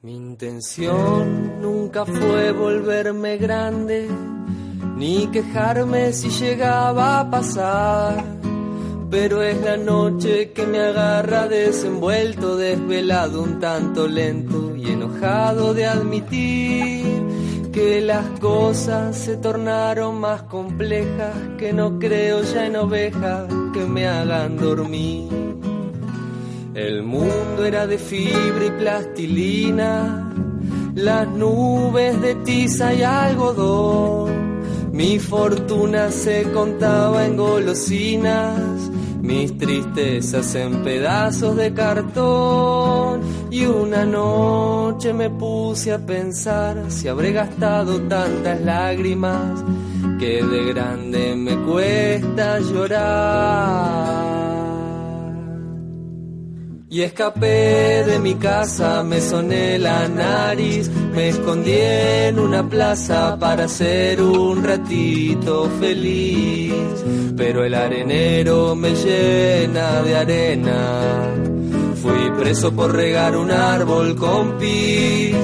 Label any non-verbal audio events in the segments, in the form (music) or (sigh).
Mi intención nunca fue volverme grande, ni quejarme si llegaba a pasar. Pero es la noche que me agarra desenvuelto, desvelado, un tanto lento y enojado de admitir que las cosas se tornaron más complejas, que no creo ya en ovejas que me hagan dormir. El mundo era de fibra y plastilina, las nubes de tiza y algodón. Mi fortuna se contaba en golosinas, mis tristezas en pedazos de cartón. Y una noche me puse a pensar si habré gastado tantas lágrimas que de grande me cuesta llorar. Y escapé de mi casa, me soné la nariz, me escondí en una plaza para ser un ratito feliz. Pero el arenero me llena de arena. Fui preso por regar un árbol con pis.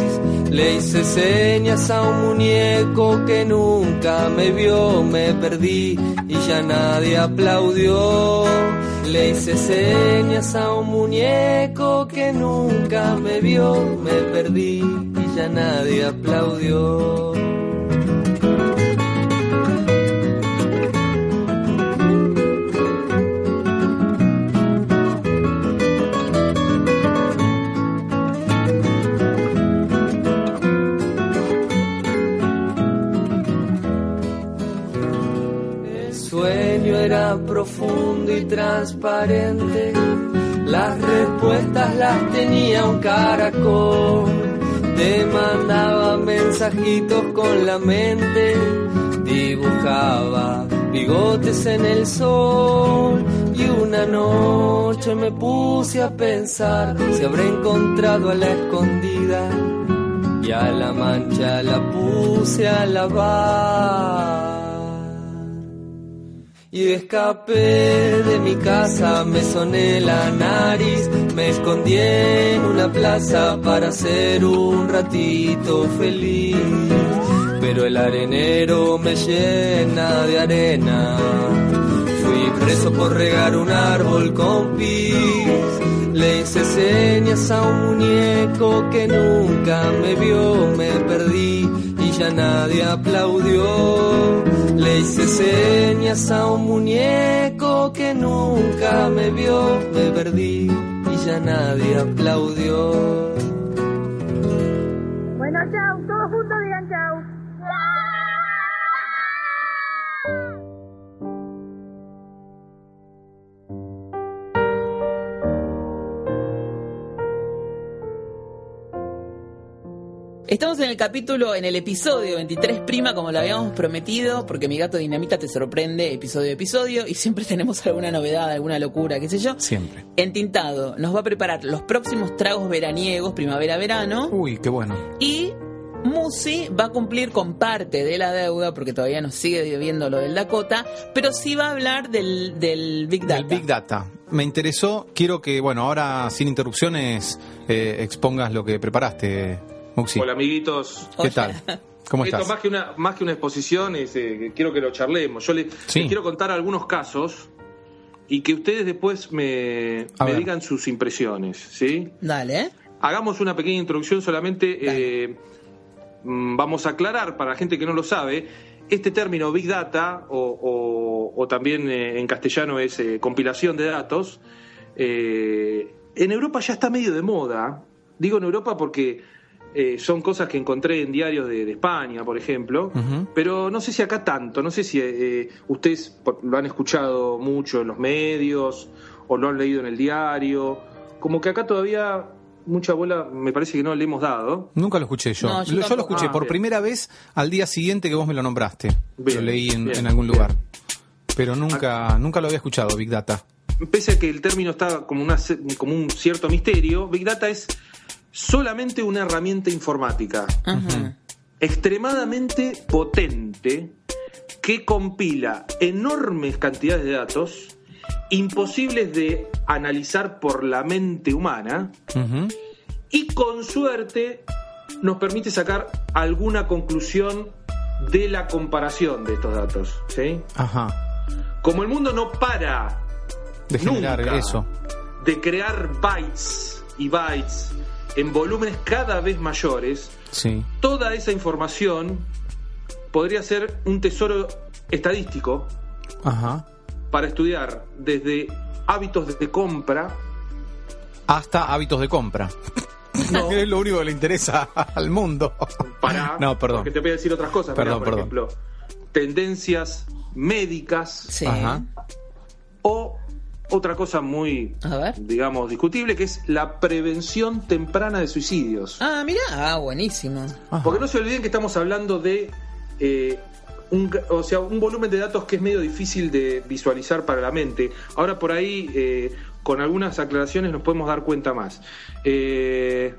Le hice señas a un muñeco que nunca me vio, me perdí y ya nadie aplaudió. Le hice señas a un muñeco que nunca me vio, me perdí y ya nadie aplaudió. Sueño era profundo y transparente, las respuestas las tenía un caracol, te mandaba mensajitos con la mente, dibujaba bigotes en el sol. Y una noche me puse a pensar si habré encontrado a la escondida. Y a la mancha la puse a lavar. Y escapé de mi casa, me soné la nariz, me escondí en una plaza para ser un ratito feliz. Pero el arenero me llena de arena. Fui preso por regar un árbol con pis. Le hice señas a un muñeco que nunca me vio, me perdí ya nadie aplaudió. Le hice señas a un muñeco que nunca me vio, me perdí y ya nadie aplaudió. Bueno, chau, todos Estamos en el capítulo, en el episodio 23 prima, como lo habíamos prometido, porque mi gato Dinamita te sorprende episodio a episodio y siempre (laughs) tenemos alguna novedad, alguna locura, qué sé yo. Siempre. Entintado nos va a preparar los próximos tragos veraniegos, primavera-verano, Uy, qué bueno. y Musi va a cumplir con parte de la deuda, porque todavía nos sigue debiendo lo del Dakota, pero sí va a hablar del, del Big Data. El Big Data. Me interesó. Quiero que, bueno, ahora sin interrupciones eh, expongas lo que preparaste, Muxi. Hola amiguitos. ¿Qué tal? ¿Cómo Esto estás? más que una más que una exposición es eh, quiero que lo charlemos. Yo le, Sí. les quiero contar algunos casos y que ustedes después me, digan sus impresiones, ¿sí? Dale. Hagamos una pequeña introducción solamente. eh, mm, vamos a aclarar para la gente que no lo sabe. Este término Big Data, o, o- o también eh, en castellano es eh, compilación de datos, eh, en Europa ya está medio de moda. Digo en Europa porque eh, son cosas que encontré en diarios de, de España, por ejemplo, pero no sé si acá tanto, no sé si eh, ustedes por- lo han escuchado mucho en los medios o lo han leído en el diario, como que acá todavía mucha bola me parece que no le hemos dado. Nunca lo escuché yo. No, yo Lo- yo lo tampoco. escuché Ah, por bien. primera vez al día siguiente que vos me lo nombraste. Bien, lo leí en, bien, en algún bien. lugar. Pero nunca, nunca lo había escuchado, Big Data. Pese a que el término está como, una, como un cierto misterio, Big Data es solamente una herramienta informática extremadamente potente que compila enormes cantidades de datos imposibles de analizar por la mente humana y con suerte nos permite sacar alguna conclusión de la comparación de estos datos. ¿sí? Ajá. Como el mundo no para De generar nunca eso. de crear bytes y bytes en volúmenes cada vez mayores, Sí. toda esa información podría ser un tesoro estadístico Ajá. para estudiar desde hábitos de compra. Hasta hábitos de compra. (laughs) No. es lo único que le interesa (laughs) al mundo. Para, (laughs) No, perdón. Porque te voy a decir otras cosas. Mirá, por perdón. ejemplo, tendencias médicas Sí. O otra cosa muy, A ver. digamos, discutible, que es la prevención temprana de suicidios. Ah, mira, ah, buenísimo. Ajá. Porque no se olviden que estamos hablando de eh, un, o sea, un volumen de datos que es medio difícil de visualizar para la mente. Ahora por ahí, eh, con algunas aclaraciones, nos podemos dar cuenta más. Eh,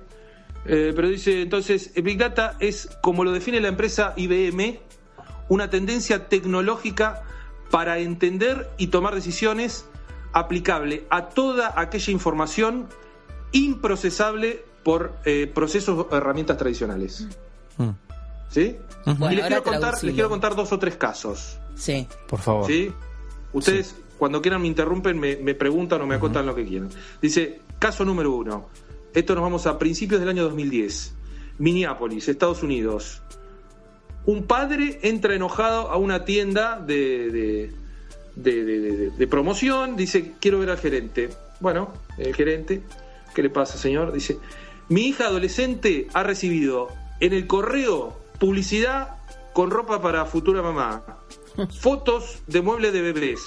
eh, pero dice entonces, Big Data es, como lo define la empresa IBM, una tendencia tecnológica para entender y tomar decisiones aplicable a toda aquella información improcesable por eh, procesos o herramientas tradicionales. Mm. ¿Sí? Bueno, y les quiero, contar, les quiero contar dos o tres casos. Sí. Por favor. ¿Sí? Ustedes, cuando quieran, me interrumpen, me, me preguntan o me acotan lo que quieran. Dice, caso número uno. Esto nos vamos a principios del año 2010. Minneapolis, Estados Unidos. Un padre entra enojado a una tienda de, de, de- de- de- de promoción, dice, quiero ver al gerente. Bueno, el gerente, ¿qué le pasa, señor? Dice, mi hija adolescente ha recibido en el correo publicidad con ropa para futura mamá, (laughs) fotos de muebles de bebés,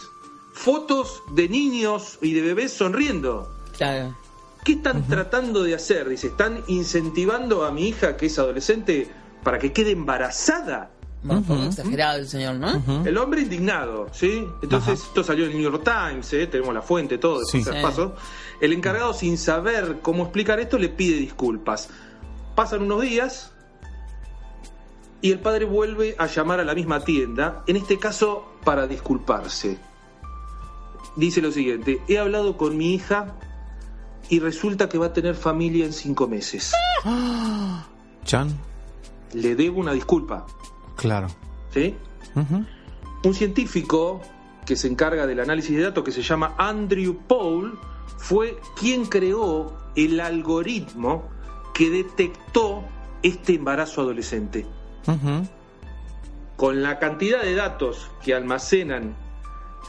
fotos de niños y de bebés sonriendo. Claro. ¿Qué están tratando de hacer? Dice, ¿están incentivando a mi hija que es adolescente para que quede embarazada? Bueno, fue exagerado el señor, ¿no? El hombre indignado, ¿sí? Entonces, Ajá. esto salió en el New York Times, ¿eh? tenemos la fuente, todo, Sí. paso. El encargado, sin saber cómo explicar esto, le pide disculpas. Pasan unos días y el padre vuelve a llamar a la misma tienda, en este caso para disculparse. Dice lo siguiente, he hablado con mi hija y resulta que va a tener familia en cinco meses. (gasps) Chan. Le debo una disculpa, Claro. ¿sí? Un científico que se encarga del análisis de datos, que se llama Andrew Paul, fue quien creó el algoritmo que detectó este embarazo adolescente. Con la cantidad de datos que almacenan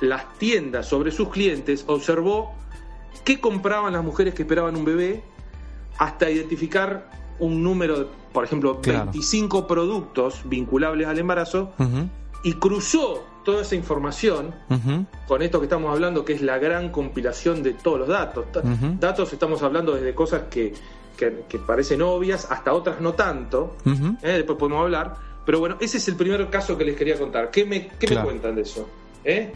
las tiendas sobre sus clientes, observó qué compraban las mujeres que esperaban un bebé hasta identificar un número, de, por ejemplo, Claro. 25 productos vinculables al embarazo y cruzó toda esa información Ujú. con esto que estamos hablando, que es la gran compilación de todos los datos. Datos estamos hablando desde cosas que, que- que parecen obvias hasta otras no tanto. ¿eh? Después podemos hablar. Pero bueno, ese es el primer caso que les quería contar. ¿Qué me, qué me cuentan de eso? ¿Eh?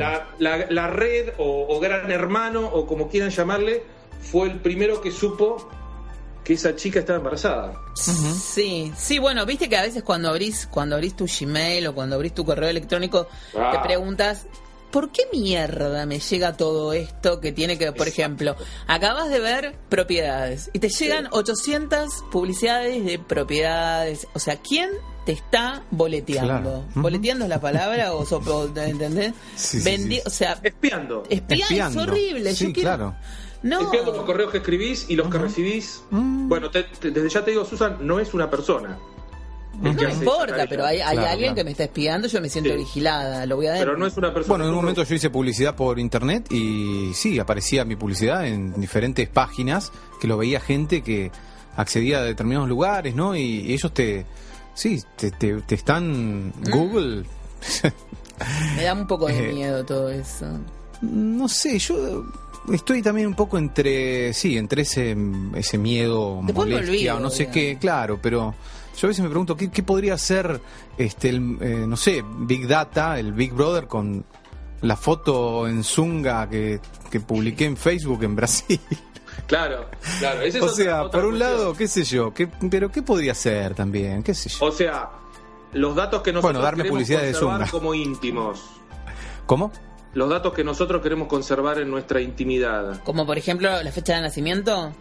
La, la- la red o, o gran hermano o como quieran llamarle fue el primero que supo que esa chica estaba embarazada. Sí, sí, bueno, viste que a veces cuando abrís, cuando abrís tu Gmail o cuando abrís tu correo electrónico, Ah. te preguntas, ¿por qué mierda me llega todo esto que tiene que, por ejemplo, acabas de ver propiedades y te llegan 800 publicidades de propiedades? O sea, ¿quién te está boleteando? Claro. ¿Boleteando es la palabra o, so- o- ¿entendés? Sí, sí, Vendi- sí. O sea, Espiando. espiar es Espiando. horrible. Sí, Yo quiero- claro. No. Espiando los correos que escribís y los que recibís. Mm. Bueno, te- te- desde ya te digo, Susan, no es una persona. No hace importa, pero hay, hay Claro, alguien claro. que me está espiando, yo me siento Sí. vigilada, lo voy a dar. Pero no es una persona. Bueno, en un momento yo hice publicidad por internet y sí, aparecía mi publicidad en diferentes páginas que lo veía gente que accedía a determinados lugares, ¿no? Y, y ellos te, sí, te, te, te están Google. Me da un poco de (laughs) Eh, miedo todo eso. no sé, yo estoy también un poco entre, sí, entre ese, ese miedo, Después molestia, olvido, o no sé digamos. qué, claro, pero yo a veces me pregunto qué, qué podría ser, este, el, eh, no sé, Big Data, el Big Brother con la foto en Zunga que, que publiqué en Facebook en Brasil. Claro, claro. esa es o otra- sea, otra por un cuestión. lado, qué sé yo, qué, pero qué podría ser también, qué sé yo. O sea, los datos que nosotros Bueno, darme queremos publicidad de Zunga. como íntimos. ¿Cómo? Los datos que nosotros queremos conservar en nuestra intimidad. Como por ejemplo la fecha de nacimiento.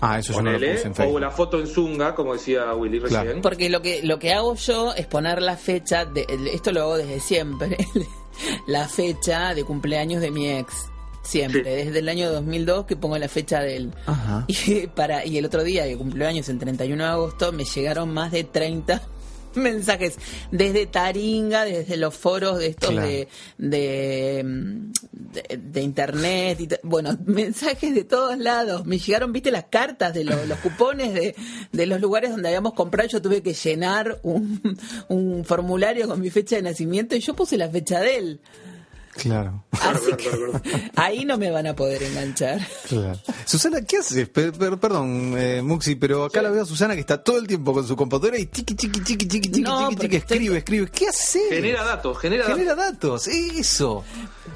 Ah, eso yo no lo Ponele, puse en o la foto en Zunga, como decía Willy Claro. recién. Porque lo que lo que hago yo es poner la fecha, de, esto lo hago desde siempre, (laughs) la fecha de cumpleaños de mi ex. Siempre, Sí. desde el año 2002 que pongo la fecha de él. Ajá. (laughs) Y, para, y el otro día, que cumpleaños el 31 de agosto, me llegaron más de 30 (laughs) mensajes desde Taringa, desde los foros de estos Claro. de, de, de- de internet, y bueno, (laughs) mensajes de todos lados. Me llegaron, viste, las cartas de los, (laughs) los cupones de, de los lugares donde habíamos comprado. Yo tuve que llenar un, un formulario con mi fecha de nacimiento y yo puse la fecha de él. Claro. Así que ahí no me van a poder enganchar. Claro. Susana, ¿qué haces? Per- per- perdón, eh, Muxi, pero acá la veo a Susana que está todo el tiempo con su computadora y chiqui, chiqui, chiqui, chiqui, chiqui, No, chiqui, estoy- escribe, escribe. ¿Qué haces? Genera datos, genera, Genera datos, eso.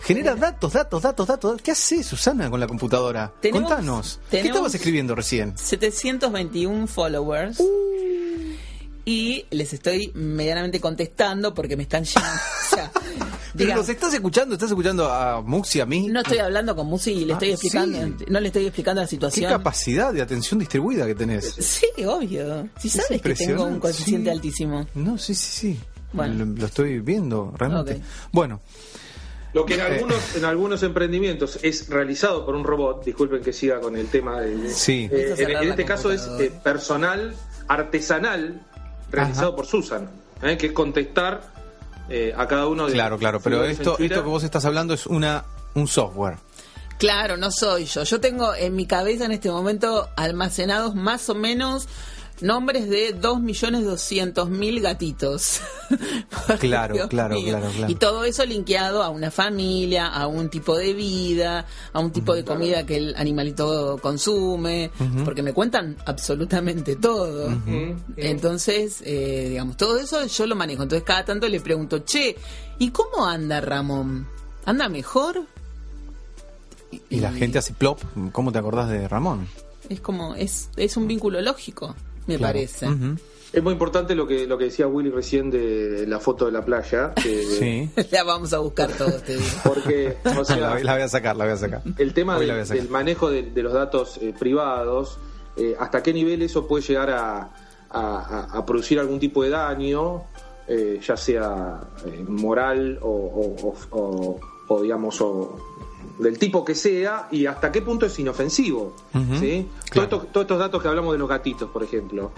Genera datos, datos, datos, datos. ¿Qué haces, Susana, con la computadora? Tenemos- Contanos. ¿Qué tenemos- estabas escribiendo recién? 721 followers. Y les estoy medianamente contestando porque me están llamando. (laughs) O sea, Pero diga, nos estás escuchando, estás escuchando a Muxi, a mí. no estoy hablando con Musi y le Ah, estoy explicando, sí. no le estoy explicando la Qué situación. capacidad de atención distribuida que tenés. Sí, obvio. Si Es sabes que tengo un coeficiente sí. altísimo. No, sí, sí, sí. Bueno. Lo, lo estoy viendo, realmente. Bueno, Lo que en algunos, en algunos emprendimientos es realizado por un robot, disculpen que siga con el tema de, de- Sí. eh, en, este caso es eh, personal, artesanal, realizado Ajá. por Susan, eh, que es contestar eh, a cada uno de claro, claro. Pero esto, esto que vos estás hablando es una un software. Claro, no soy yo. Yo tengo en mi cabeza en este momento almacenados más o menos nombres de 2.200.000 gatitos. (laughs) Claro, Dios claro, mío. claro, claro. Y todo eso linkeado a una familia, a un tipo de vida, a un tipo de comida que el animalito consume, porque me cuentan absolutamente todo. Entonces, eh, digamos, todo eso yo lo manejo. Entonces, cada tanto le pregunto, che, ¿y cómo anda Ramón? ¿Anda mejor? Y la gente hace plop. ¿Cómo te acordás de Ramón? Es como, es, es un vínculo lógico, me Claro. parece. Es muy importante lo que, lo que decía Willy recién de la foto de la playa. que- (laughs) Sí. (laughs) La vamos a buscar todos, te digo. Porque, o (laughs) sea, la, la voy a sacar, la voy a sacar. el tema del, sacar. manejo de, de los datos eh, privados, eh, hasta qué nivel eso puede llegar a, a- a- a producir algún tipo de daño, eh, ya sea eh, moral o, o- o- o- o, digamos, o del tipo que sea, y hasta qué punto es inofensivo. ¿sí? claro. Todos, estos, todos estos datos que hablamos de los gatitos, por ejemplo.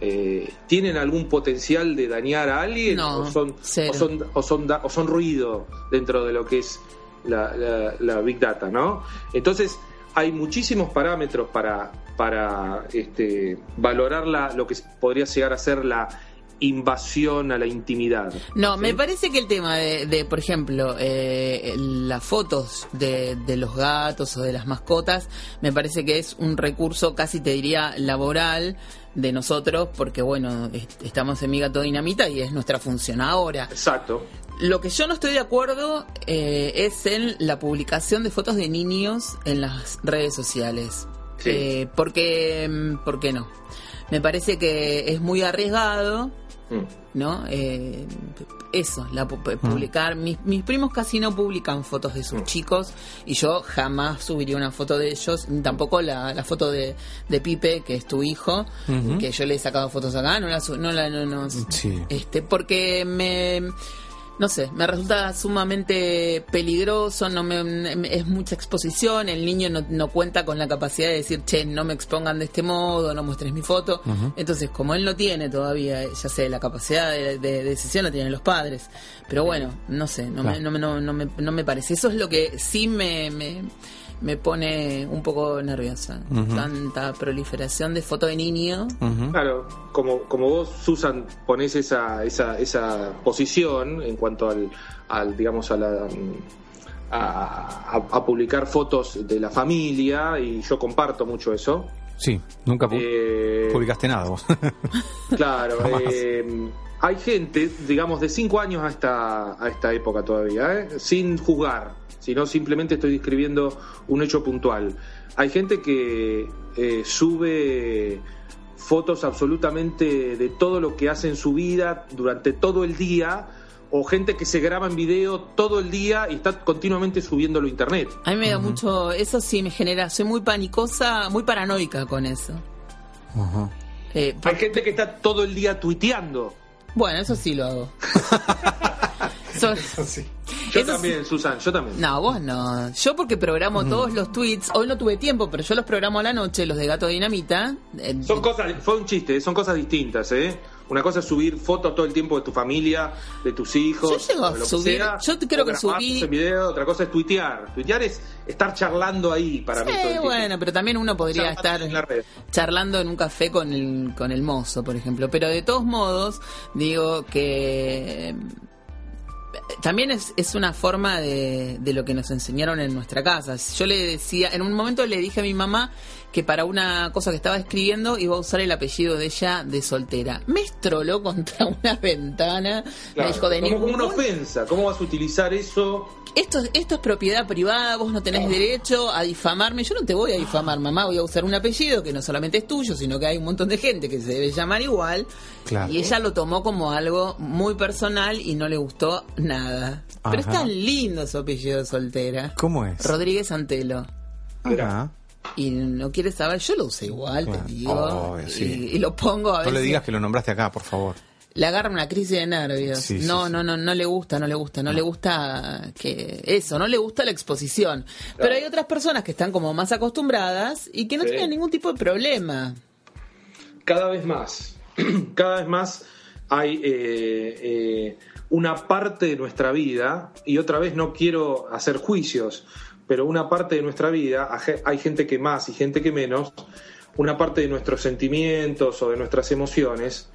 eh, ¿Tienen algún potencial de dañar a alguien? No, ¿O son, o son, o son, da- o son ruido dentro de lo que es la, la- la Big Data, ¿no? Entonces, hay muchísimos parámetros para, para este, valorar la, lo que podría llegar a ser la invasión a la intimidad. No, ¿sí? me parece que el tema de, de, por ejemplo, eh, las fotos de, de los gatos o de las mascotas, me parece que es un recurso casi te diría laboral de nosotros, porque bueno, est- estamos en Mi Gato Dinamita y es nuestra función ahora. Exacto. Lo que yo no estoy de acuerdo eh, es en la publicación de fotos de niños en las redes sociales. Sí. Eh, porque, mm, ¿Por qué no? Me parece que es muy arriesgado. ¿No? Eh, eso, la pu- publicar. Mis, mis primos casi no publican fotos de sus chicos y yo jamás subiría una foto de ellos, tampoco la, la foto de, de Pipe, que es tu hijo, que yo le he sacado fotos acá, no la, no la, no, no- Sí. este, porque me, no sé, me resulta sumamente peligroso, no me, es mucha exposición, el niño no, no cuenta con la capacidad de decir, che, no me expongan de este modo, no muestres mi foto. Entonces, como él no tiene todavía, ya sé, la capacidad de, de decisión la tienen los padres. Pero bueno, no sé, no, me, Claro. no, me- no, no me, no me parece. Eso es lo que sí me... me me pone un poco nerviosa. Tanta proliferación de foto de niño. Claro, como, como vos, Susan, ponés esa, esa, esa posición en cuanto al, al digamos, a la a, a- a publicar fotos de la familia y yo comparto mucho eso. Sí, nunca pu- Eh, publicaste nada vos. (laughs) Claro, (laughs) eh, hay gente, digamos, de 5 años a esta, a esta época todavía, ¿eh? sin juzgar, sino simplemente estoy describiendo un hecho puntual. Hay gente que eh, sube fotos absolutamente de todo lo que hace en su vida durante todo el día o gente que se graba en video todo el día y está continuamente subiéndolo a internet. A mí me da mucho, eso sí me genera, soy muy panicosa, muy paranoica con eso. Ajá. Eh, Hay gente que está todo el día tuiteando. Bueno, eso sí lo hago. (laughs) So- Yo Eso también, Susan, yo también. no, vos no. Yo porque programo todos los tweets. Hoy no tuve tiempo, pero yo los programo a la noche, los de Gato Dinamita. Eh, Son cosas, fue un chiste, son cosas distintas, ¿eh? Una cosa es subir fotos todo el tiempo de tu familia, de tus hijos. Yo llego a subir- sea, yo creo que subí- video, otra cosa es tuitear. Tuitear es estar charlando ahí para mí. todo el Sí, tiempo. bueno, pero también uno podría estar en la red. charlando en un café con el, con el mozo, por ejemplo. Pero de todos modos, digo que eh, también es, es una forma de, de lo que nos enseñaron en nuestra casa. Yo le decía, en un momento le dije a mi mamá que para una cosa que estaba escribiendo iba a usar el apellido de ella de soltera. Me estroló contra (laughs) una ventana. Claro, me dijo de como, como una ofensa. ¿Cómo vas a utilizar eso? esto, esto es propiedad privada, vos no tenés derecho a difamarme. Yo no te voy a difamar, mamá, voy a usar un apellido que no solamente es tuyo, sino que hay un montón de gente que se debe llamar igual. Claro. Y ella lo tomó como algo muy personal y no le gustó nada. Pero es tan lindo su apellido de soltera. ¿Cómo es? Rodríguez Antelo. Ajá. Y no quiere saber, yo lo usé igual, te digo. Obvio, sí. y, y lo pongo a No veces. le digas que lo nombraste acá, por favor. Le agarra una crisis de nervios. Sí, sí, no, sí. no, no, no le gusta, no le gusta, no, le gusta que eso, no le gusta la exposición. Pero hay otras personas que están como más acostumbradas y que no Sí. tienen ningún tipo de problema. cada vez más, (clears throat) cada vez más hay eh, eh, una parte de nuestra vida, y otra vez no quiero hacer juicios, pero una parte de nuestra vida, hay gente que más y gente que menos, una parte de nuestros sentimientos o de nuestras emociones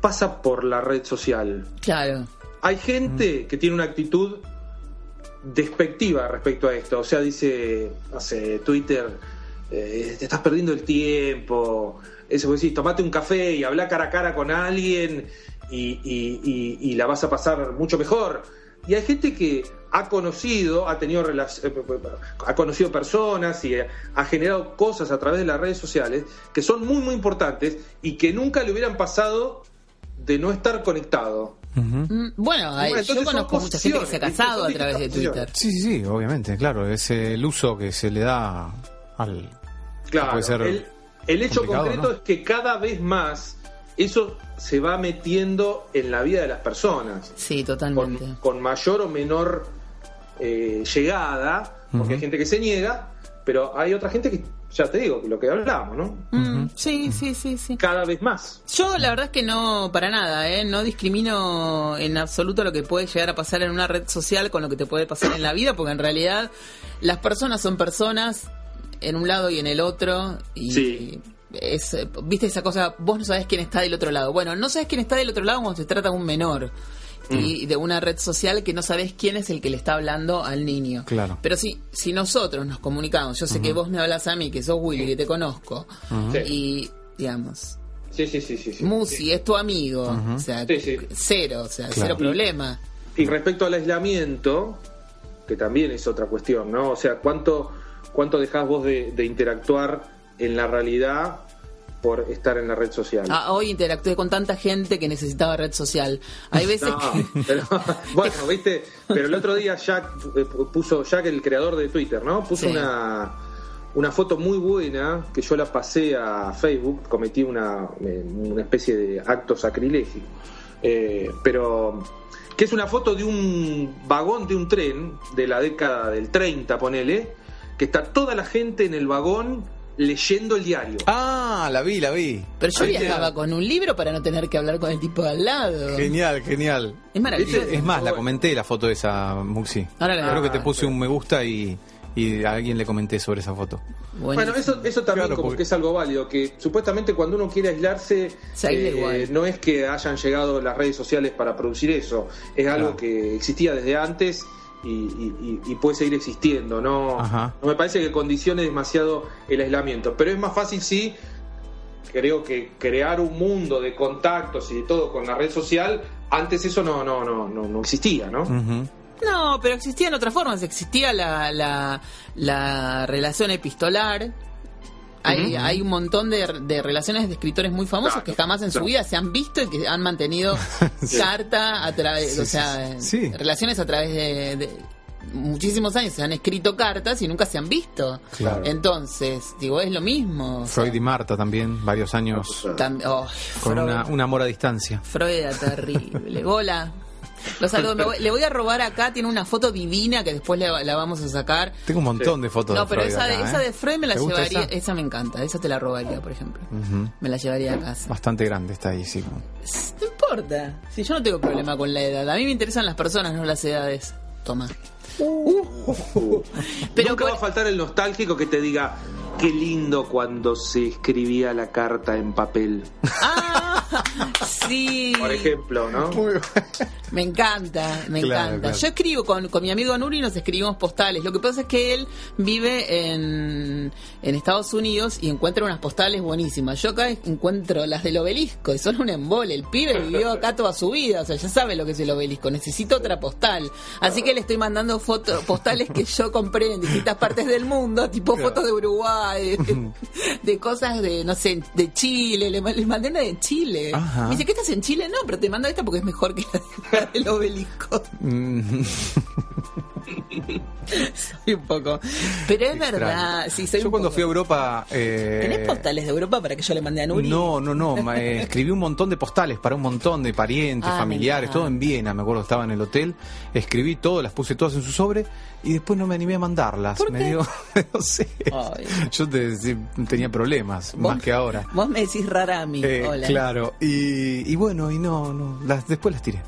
pasa por la red social. Claro. Hay gente que tiene una actitud despectiva respecto a esto. O sea, dice, sé, Twitter, eh, te estás perdiendo el tiempo. Eso vos decís, tomate un café y habla cara a cara con alguien y, y- y- y la vas a pasar mucho mejor. Y hay gente que ha conocido, ha tenido eh, ha conocido personas y ha generado cosas a través de las redes sociales que son muy muy importantes y que nunca le hubieran pasado de no estar conectado. Mm, Bueno, hay- Bueno, yo conozco mucha gente que se ha casado a través de Twitter. Sí, sí, sí, obviamente, claro. Es el uso que se le da al. Claro, Puede ser el, el hecho concreto ¿no? es que cada vez más eso se va metiendo en la vida de las personas, Sí, con, totalmente. con mayor o menor eh, llegada, porque hay gente que se niega, pero hay otra gente que, ya te digo, lo que hablamos, ¿no? Mm, sí, sí, sí, sí. Cada vez más. Yo la verdad es que no, para nada, ¿eh? no discrimino en absoluto lo que puede llegar a pasar en una red social con lo que te puede pasar en la vida, porque en realidad las personas son personas en un lado y en el otro. Y Sí. es, viste esa cosa, vos no sabés quién está del otro lado. Bueno, no sabés quién está del otro lado cuando se trata de un menor. Y de una red social que no sabés quién es el que le está hablando al niño. Claro. Pero si, si nosotros nos comunicamos, yo sé que vos me hablas a mí, que sos Willy, que te conozco, Sí. y digamos, Sí, sí, sí, sí. sí. Musi es tu amigo, o sea, Sí, sí. cero, o sea, Claro. cero problema. Y respecto al aislamiento, que también es otra cuestión, ¿no? O sea, ¿cuánto, cuánto dejás vos de, de interactuar en la realidad por estar en la red social? Ah, hoy interactué con tanta gente que necesitaba red social. Hay veces No, que... (laughs) pero, bueno, viste, pero el otro día Jack eh, puso, Jack el creador de Twitter, ¿no? Puso Sí. una, una foto muy buena que yo la pasé a Facebook, cometí una, eh, una especie de acto sacrilegio. Eh, pero que es una foto de un vagón de un tren de la década del 30, ponele, que está toda la gente en el vagón leyendo el diario. Ah, la vi, la vi. Pero yo viajaba con un libro para no tener que hablar con el tipo de al lado. Genial, genial. Es maravilloso. ¿Viste? Es más, la comenté la foto esa, Muxi. Ahora la- Creo que te Ah, puse pero- un me gusta y, y a alguien le comenté sobre esa foto. Buenísimo. Bueno, eso, eso también Claro, como porque- que es algo válido, que supuestamente cuando uno quiere aislarse, eh, no es que hayan llegado las redes sociales para producir eso, es algo Claro. que existía desde antes y, y- y- y puede seguir existiendo, no, Ajá. no me parece que condicione demasiado el aislamiento, pero es más fácil sí, creo que crear un mundo de contactos y de todo con la red social, antes eso no, no, no, no, no existía, ¿no? No, pero existían otras formas. Existía la, la, la relación epistolar, Hay, hay un montón de, de relaciones de escritores muy famosos Claro, que jamás en su vida se han visto y que han mantenido (laughs) carta a través, Sí, o sí, sea, sí. Sí. relaciones a través de, de muchísimos años. Se han escrito cartas y nunca se han visto. Claro. Entonces, digo, es lo mismo. o sea, Freud y Marta también, varios años tam- oh, con Freud. una, un amor a distancia. Freud era terrible. Hola. Lo saludo. Me voy- (laughs) le voy a robar acá. Tiene una foto divina que después le- la vamos a sacar. Tengo un montón de fotos No, de pero Freud esa, de, esa ¿eh? de Freud me la ¿Te gusta llevaría. esa? Esa? me encanta. Esa te la robaría, por ejemplo. Me la llevaría a casa. Bastante grande está ahí, sí. No importa. Si yo no tengo problema con la edad. A mí me interesan las personas, no las edades. Toma. (laughs) Pero Nunca por- va a faltar el nostálgico que te diga, qué lindo cuando se escribía la carta en papel. Ah, sí. Por ejemplo, ¿no? Me encanta, me Claro, encanta. claro. Yo escribo con, con mi amigo Nuri, nos escribimos postales. Lo que pasa es que él vive en, en Estados Unidos y encuentra unas postales buenísimas. Yo acá encuentro las del obelisco y son un embole. El pibe vivió acá toda su vida, o sea, ya sabe lo que es el obelisco. Necesito otra postal. Así que le estoy mandando fotos, postales que yo compré en distintas partes del mundo, tipo fotos de Uruguay, de, de cosas de, no sé, de Chile. Le, ma- le mandé una de Chile. Ajá. Me dice, ¿qué estás en Chile? No, pero te mando esta porque es mejor que la de- la del obelisco. Soy un poco. Pero es extraño. verdad. Sí, soy Yo cuando poco- fui a Europa... eh, ¿Tenés postales de Europa para que yo le mande a Nuri? No, no, no. eh, escribí un montón de postales para un montón de parientes, Ah, familiares, todo en Viena. Me acuerdo estaba en el hotel. Escribí todo, las puse todas en su sobre y después no me animé a mandarlas. ¿Por me qué? dio, (laughs) no sé. Ay. Yo te- tenía problemas, más que ahora. Vos me decís rara a mí. Eh, Hola. claro, y, y bueno, y no, no, las, después las tiré.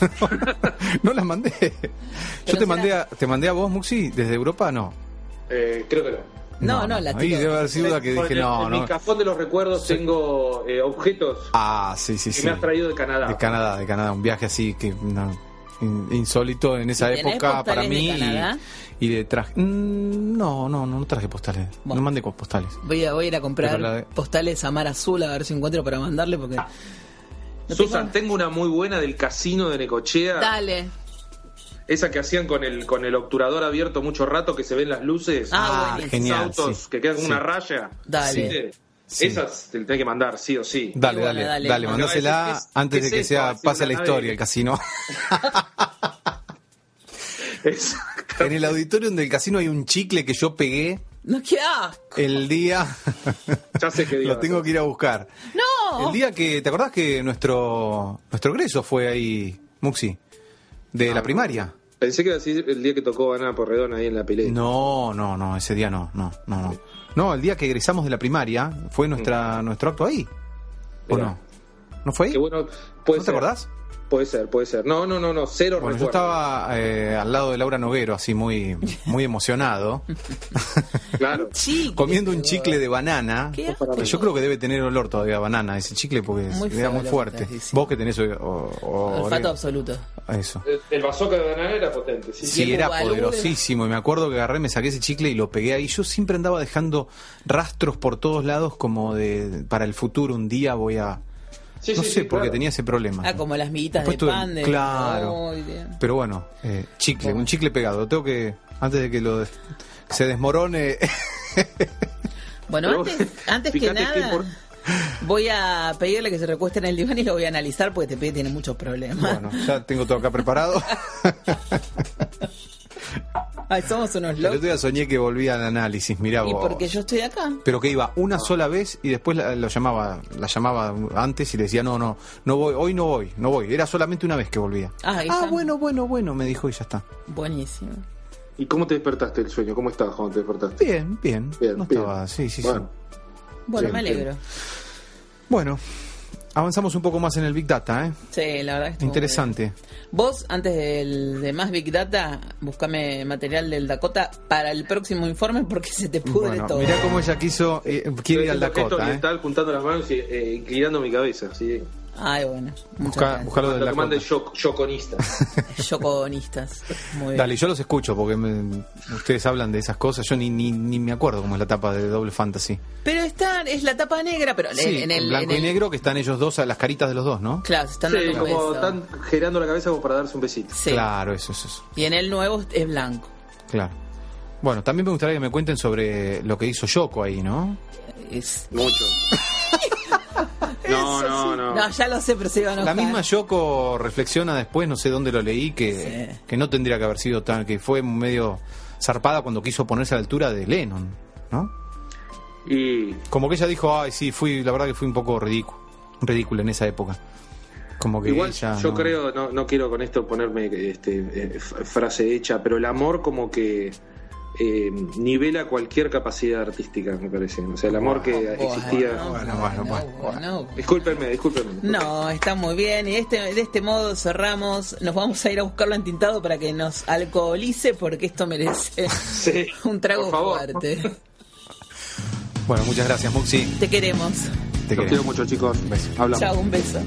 (laughs) no las mandé. Yo te será- mandé, a, te mandé a vos, Muxi, desde Europa, no. Eh, creo que no. No, no, la Ahí tiro. debe haber sido la que dije, el- no, en no. mi cajón de los recuerdos tengo eh, objetos Ah, sí, sí, que sí. me has traído de Canadá. De Canadá, de Canadá, un viaje así que no, insólito en esa ¿Y tenés época para de mí. y- de traje. mm, no, no, no, no traje postales. Bueno. No mandé con postales. Voy a, voy a ir a comprar de- postales a Mar Azul a ver si encuentro para mandarle porque... no Susan, tengo- tengo una muy buena del casino de Necochea. Dale. Esa que hacían con el con el obturador abierto mucho rato, que se ven las luces. Ah, Ah, genial. autos sí. que quedan con Sí. una raya. Dale. ¿Viste? Sí. Esas te tenés que mandar, sí o sí. Dale, dale, dale. dale, mandásela es- es- antes ¿qué de que sea pase la historia el casino. (laughs) En el auditorium del casino hay un chicle que yo pegué No, qué asco. el día. Ya sé qué (laughs) día Lo tengo que ir a buscar. No. El día que. ¿Te acordás que nuestro nuestro egreso fue ahí, Muxi? De la primaria. Pensé que iba a decir el día que tocó Ana Porredón ahí en la pileta. No, no, no, ese día no, no, no, no. No, el día que egresamos de la primaria fue nuestra nuestro acto ahí. ¿O no? ¿No fue ahí? Qué bueno, ¿No te acordás? Puede ser, puede ser. No, no, no, no, cero Bueno, yo estaba eh, al lado de Laura Noguero, así muy, muy emocionado, (laughs) Claro. Chicle, comiendo un chicle de banana. Qué yo creo que debe tener olor todavía a banana ese chicle porque Muy era muy fuerte. que. Vos que tenés o, o- Olfato o- absoluto. eso. El, el bazooka de banana era potente, sí. Era poderosísimo. Y me acuerdo que agarré, me saqué ese chicle y lo pegué ahí. Yo siempre andaba dejando rastros por todos lados como de para el futuro un día voy a... Sí, no sí, sé, sí, porque claro. tenía ese problema. Ah, como las miguitas Después de tuve- pan de... Claro. Pero bueno, eh, chicle, un chicle pegado. Tengo que, antes de que lo des- se desmorone... (laughs) Bueno, Pero- antes, antes que qué nada, voy a pedirle que se recueste en el diván y lo voy a analizar porque te pibe tiene muchos problemas. bueno, ya tengo todo acá preparado. (laughs) Ay, somos unos El otro locos. día soñé que volvía al análisis, mirá Y porque yo estoy acá. Pero que iba una sola vez y después la, lo llamaba, la llamaba antes y le decía, no, no, no voy, hoy no voy, no voy. Era solamente una vez que volvía. Ah, ah, bueno, bueno, bueno, me dijo y ya está. Buenísimo. ¿Y cómo te despertaste el sueño? ¿Cómo estabas cuando te despertaste? Bien, bien. Bien, no bien. estaba, sí, sí, Bueno, sí. Bueno, me alegro. Bueno, avanzamos un poco más en el Big Data, ¿eh? Sí, la verdad que estuvo muy Interesante. Vos, antes del, de más Big Data, buscame material del Dakota para el próximo informe porque se te pudre Bueno, todo. mirá cómo ella quiso, eh, quiere ir al Dakota, ¿eh? oriental, juntando las manos y eh, inclinando mi cabeza, ¿sí? Ay, bueno. Busca, buscalo del Lo que mande Dakota. yo, yoconista. (laughs) (laughs) Yoconistas. Muy bien. Dale, yo los escucho porque me- ustedes hablan de esas cosas. Yo ni, ni, ni me acuerdo cómo es la tapa de Double Fantasy. Pero está, es la tapa negra, pero Sí, en el. blanco en y negro que están ellos dos, a las caritas de los dos, ¿no? Claro, se están Sí, como están girando la cabeza como para darse un besito. Sí. Claro, eso, eso, eso. Y en el nuevo es blanco. Claro. Bueno, también me gustaría que me cuenten sobre lo que hizo Yoko ahí, ¿no? Es- Mucho. (laughs) No, no, no. No, ya lo sé, pero se iba a La enojar. misma Yoko reflexiona después, no sé dónde lo leí, que, Sí. que no tendría que haber sido tan, que fue medio zarpada cuando quiso ponerse a la altura de Lennon, ¿no? Y Como que ella dijo, ay, sí, fui, la verdad que fui un poco ridículo, ridículo en esa época. Como que igual ella yo no- creo, no, no quiero con esto ponerme este, eh, frase hecha, pero el amor como que eh, nivela cualquier capacidad artística, me parece. O sea, el amor que existía. Bueno, bueno, bueno, bueno. Discúlpenme, discúlpenme. No, está muy bien. Y de este, de este modo cerramos. Nos vamos a ir a buscarlo entintado para que nos alcoholice, porque esto merece (laughs) Sí, un trago por favor. fuerte. Bueno, muchas gracias, Muxi. Te queremos. Te Los queremos. quiero mucho, chicos. Hablamos. Chao, un beso.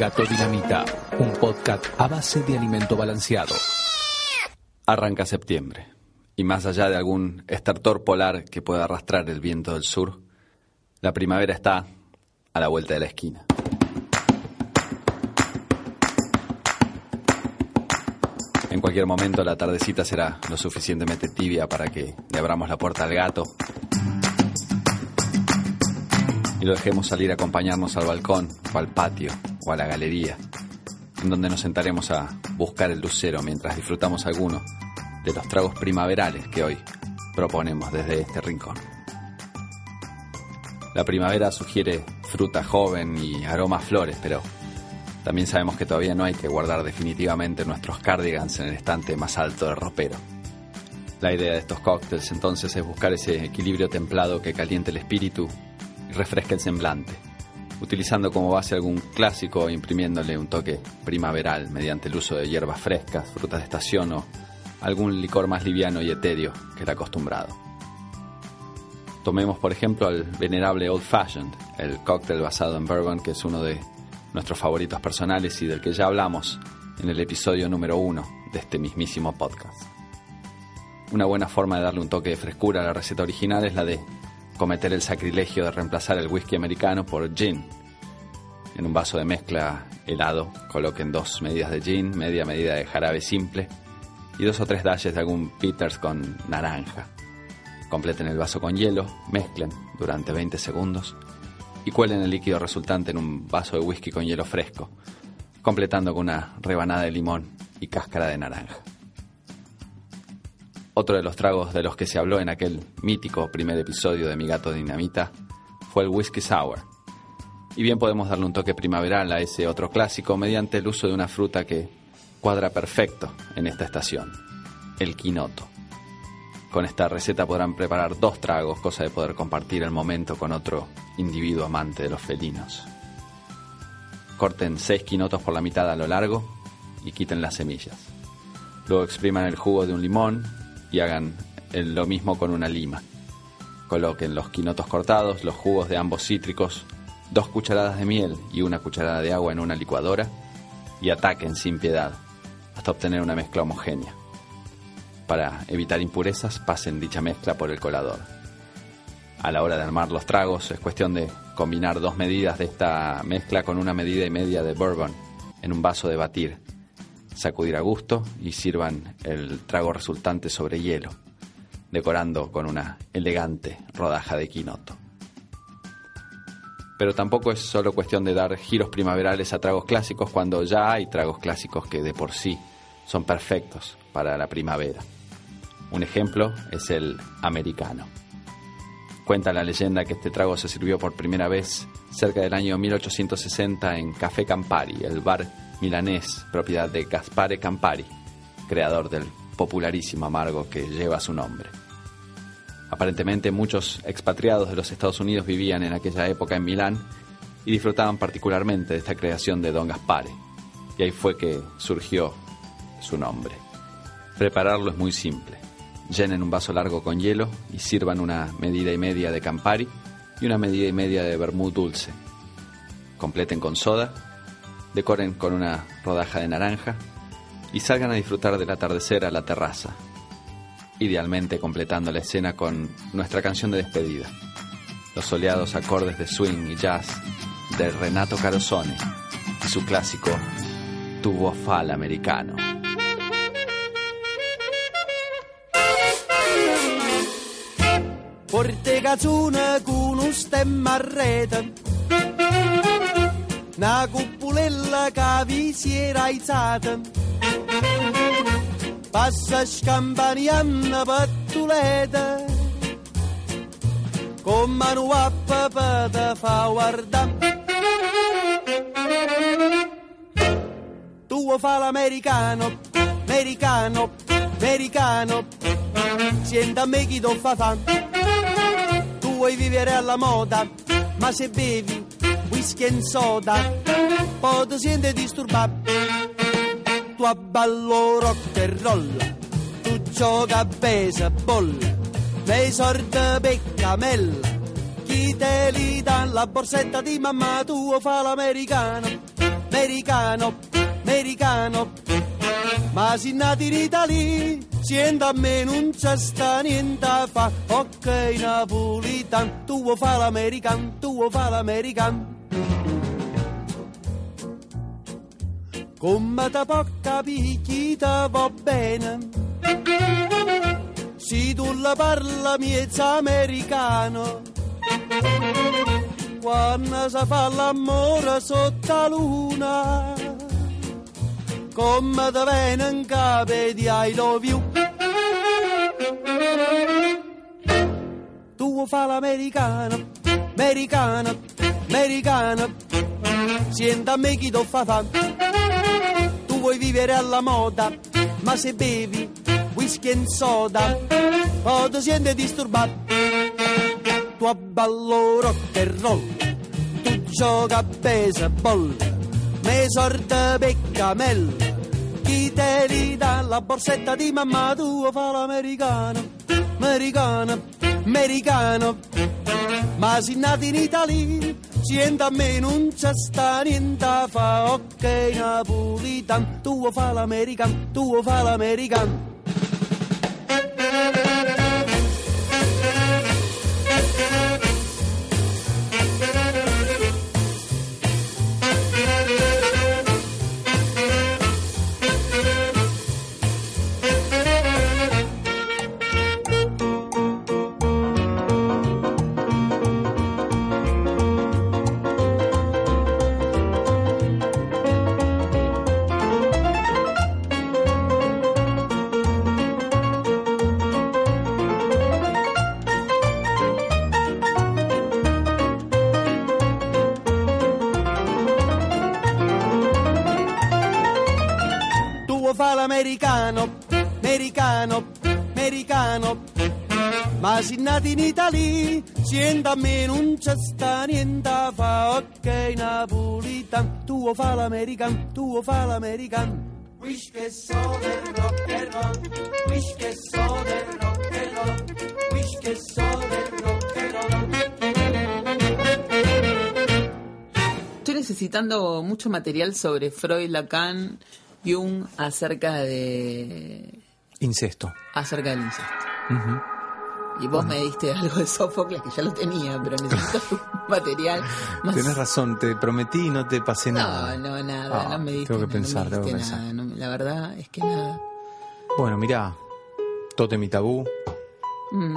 Gato dinamita, un podcast a base de alimento balanceado. Arranca septiembre, y más allá de algún estertor polar que pueda arrastrar el viento del sur, la primavera está a la vuelta de la esquina. En cualquier momento la tardecita será lo suficientemente tibia para que le abramos la puerta al gato y lo dejemos salir a acompañarnos al balcón o al patio o a la galería, en donde nos sentaremos a buscar el lucero mientras disfrutamos alguno de los tragos primaverales que hoy proponemos desde este rincón. La primavera sugiere fruta joven y aroma a flores, pero también sabemos que todavía no hay que guardar definitivamente nuestros cardigans en el estante más alto del ropero. La idea de estos cócteles entonces es buscar ese equilibrio templado que caliente el espíritu refresca el semblante, utilizando como base algún clásico e imprimiéndole un toque primaveral mediante el uso de hierbas frescas, frutas de estación o algún licor más liviano y etéreo que el acostumbrado. Tomemos por ejemplo al venerable Old Fashioned, el cóctel basado en bourbon que es uno de nuestros favoritos personales y del que ya hablamos en el episodio número uno de este mismísimo podcast. Una buena forma de darle un toque de frescura a la receta original es la de cometer el sacrilegio de reemplazar el whisky americano por gin. En un vaso de mezcla helado coloquen dos medidas de gin, media medida de jarabe simple y dos o tres dashes de algún bitters con naranja. Completen el vaso con hielo, mezclen durante 20 segundos y cuelen el líquido resultante en un vaso de whisky con hielo fresco, completando con una rebanada de limón y cáscara de naranja. Otro de los tragos de los que se habló en aquel mítico primer episodio de Mi Gato Dinamita fue el Whisky Sour. Y bien podemos darle un toque primaveral a ese otro clásico mediante el uso de una fruta que cuadra perfecto en esta estación, el quinoto. Con esta receta podrán preparar dos tragos, cosa de poder compartir el momento con otro individuo amante de los felinos. Corten seis quinotos por la mitad a lo largo y quiten las semillas. Luego expriman el jugo de un limón y hagan lo mismo con una lima. Coloquen los quinotos cortados, los jugos de ambos cítricos, dos cucharadas de miel y una cucharada de agua en una licuadora y ataquen sin piedad hasta obtener una mezcla homogénea. Para evitar impurezas, pasen dicha mezcla por el colador. A la hora de armar los tragos es cuestión de combinar dos medidas de esta mezcla con una medida y media de bourbon en un vaso de batir sacudir a gusto y sirvan el trago resultante sobre hielo, decorando con una elegante rodaja de quinoto. Pero tampoco es solo cuestión de dar giros primaverales a tragos clásicos cuando ya hay tragos clásicos que de por sí son perfectos para la primavera. Un ejemplo es el americano. Cuenta la leyenda que este trago se sirvió por primera vez cerca del año 1860 en Café Campari, el bar milanés, propiedad de Gaspare Campari, creador del popularísimo amargo que lleva su nombre. Aparentemente muchos expatriados de los Estados Unidos vivían en aquella época en Milán y disfrutaban particularmente de esta creación de Don Gaspare, y ahí fue que surgió su nombre. Prepararlo es muy simple. Llenen un vaso largo con hielo y sirvan una medida y media de Campari y una medida y media de vermut dulce. Completen con soda decoren con una rodaja de naranja y salgan a disfrutar del atardecer a la terraza, idealmente completando la escena con nuestra canción de despedida, los soleados acordes de swing y jazz de Renato Carosone y su clásico Tubo Fal americano. Porte con un stemma una cupulella che vi si era alzata. Passa scampanianna pattuleta, con mano a papà te fa guardare. Tu fa l'americano, americano, americano, sienta me chi ti fa fa. Tu vuoi vivere alla moda, ma se bevi whisky e soda, poi ti senti disturbato. Tu abballo rock e roll, tu gioca a baseball, lei sorte peccamella, chi te li dà la borsetta di mamma tua fa l'americano, americano, americano. Ma si nati in Italia, siendo a me non c'è sta niente a fa. Ok, napolitan, tu fa l'american, tu fa l'american. Come capire chi te va bene? Se tu la parla miezza americano, quando si fa l'amore sotto la luna, come te viene in capo di I love you. Tu fa l'americano, americano, americano, sienta a me chi ti fa fa. Tu vuoi vivere alla moda, ma se bevi whisky e soda, poi ti senti disturbato. Tu abballo rock e roll, tu gioca a baseball, me sorte peccamella, chi te li dà la borsetta di mamma tua fa l'americano, americano, americano, ma si nati in Italia, sienta a me non c'è sta niente fa, ok napolitan, tu fa l'americano, tu fa. Nati in Italia, sienta a me non c'è sta niente a fa, ok napolitan. Tu vuoi fa l'americano, tu vuoi fa l'americano. Wish che so del rock and roll, wish che so del rock and roll, wish che so del rock and roll. Estoy necesitando mucho material sobre Freud, Lacan, Jung acerca de Incesto. acerca del incesto. Y vos me diste (laughs) algo de Sófocles que ya lo tenía, pero necesito (laughs) material más. Tenés razón, te prometí y no te pasé No, nada. no, nada, Ah, no me diste tengo que nada, pensar, no tengo me que diste pensar. nada, no, la verdad es que nada. Bueno, mirá, Totem y Tabú, Mm,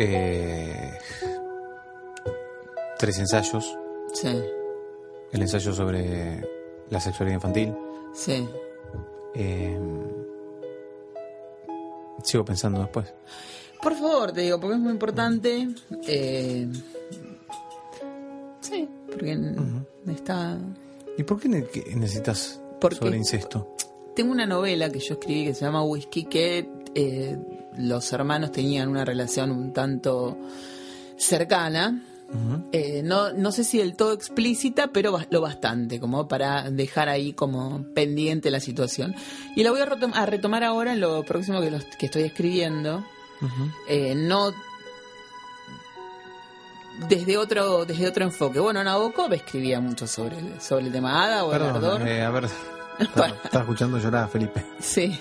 eh, tres ensayos, sí, el ensayo sobre la sexualidad infantil. sí. eh, sigo pensando después. Por favor, te digo, porque es muy importante. eh, sí, porque está. ¿Y por qué necesitas Porque- sobre incesto? Tengo una novela que yo escribí que se llama Whisky, que eh, los hermanos tenían una relación un tanto cercana. Eh, no, no sé si del todo explícita, pero lo bastante, como para dejar ahí como pendiente la situación. Y la voy a, retom- a retomar ahora en lo próximo que, los- que estoy escribiendo. Eh, no desde otro desde otro enfoque. Bueno, Nabokov escribía mucho sobre el, sobre el tema Ada o el Perdón, ardor. eh, a ver, (laughs) estaba, estaba escuchando llorar a Felipe. Sí,